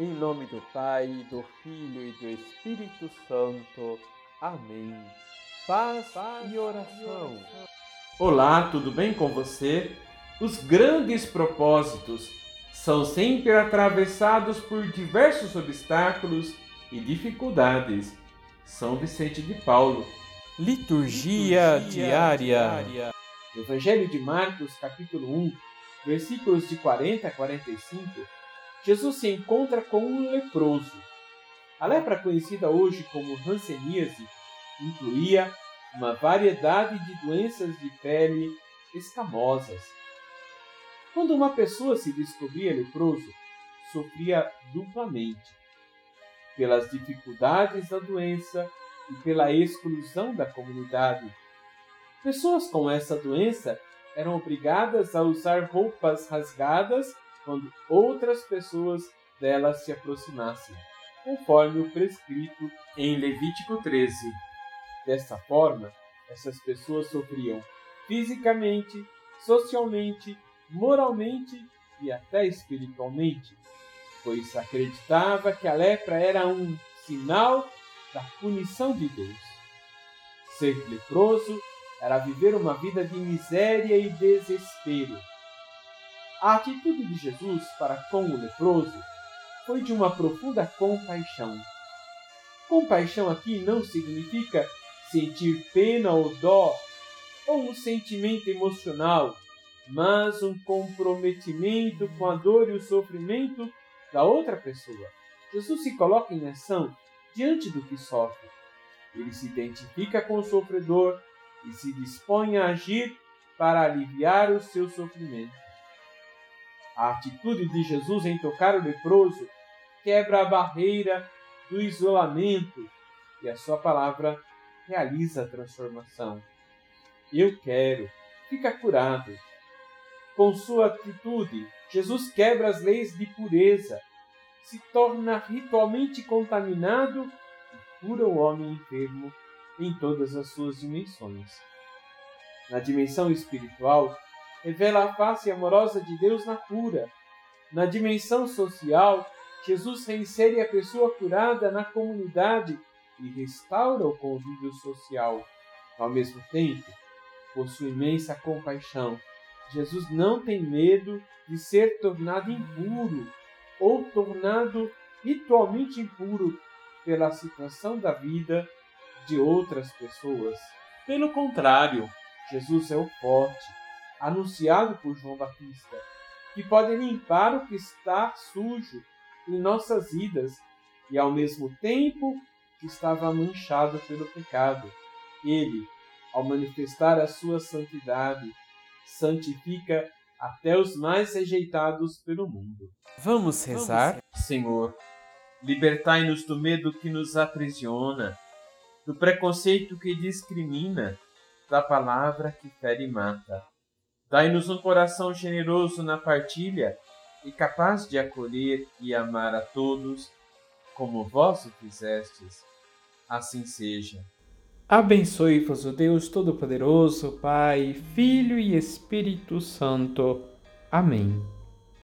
Em nome do Pai, do Filho e do Espírito Santo. Amém. Paz, Paz e oração. Olá, tudo bem com você? Os grandes propósitos são sempre atravessados por diversos obstáculos e dificuldades. São Vicente de Paulo. Liturgia, Liturgia diária. diária. Evangelho de Marcos, capítulo 1, versículos de 40 a 45 Jesus se encontra com um leproso. A lepra, conhecida hoje como hanseníase, incluía uma variedade de doenças de pele escamosas. Quando uma pessoa se descobria leproso, sofria duplamente pelas dificuldades da doença e pela exclusão da comunidade. Pessoas com essa doença eram obrigadas a usar roupas rasgadas quando outras pessoas delas se aproximassem, conforme o prescrito em Levítico 13. Desta forma, essas pessoas sofriam fisicamente, socialmente, moralmente e até espiritualmente, pois acreditava que a lepra era um sinal da punição de Deus. Ser leproso era viver uma vida de miséria e desespero a atitude de Jesus para com o leproso foi de uma profunda compaixão. Compaixão aqui não significa sentir pena ou dó ou um sentimento emocional, mas um comprometimento com a dor e o sofrimento da outra pessoa. Jesus se coloca em ação diante do que sofre. Ele se identifica com o sofredor e se dispõe a agir para aliviar o seu sofrimento. A atitude de Jesus em tocar o leproso quebra a barreira do isolamento e a sua palavra realiza a transformação. Eu quero, fica curado. Com sua atitude, Jesus quebra as leis de pureza, se torna ritualmente contaminado e cura o homem enfermo em todas as suas dimensões. Na dimensão espiritual, revela a face amorosa de Deus na cura. Na dimensão social, Jesus reinsere a pessoa curada na comunidade e restaura o convívio social. Ao mesmo tempo, por sua imensa compaixão, Jesus não tem medo de ser tornado impuro ou tornado ritualmente impuro pela situação da vida de outras pessoas. Pelo contrário, Jesus é o forte, anunciado por João Batista, que pode limpar o que está sujo em nossas vidas e ao mesmo tempo que estava manchado pelo pecado. Ele, ao manifestar a sua santidade, santifica até os mais rejeitados pelo mundo. Vamos rezar? Senhor, libertai-nos do medo que nos aprisiona, do preconceito que discrimina, da palavra que fere e mata. Dai-nos um coração generoso na partilha e capaz de acolher e amar a todos, como vós o fizestes. Assim seja. Abençoe-vos o Deus Todo-Poderoso, Pai, Filho e Espírito Santo. Amém.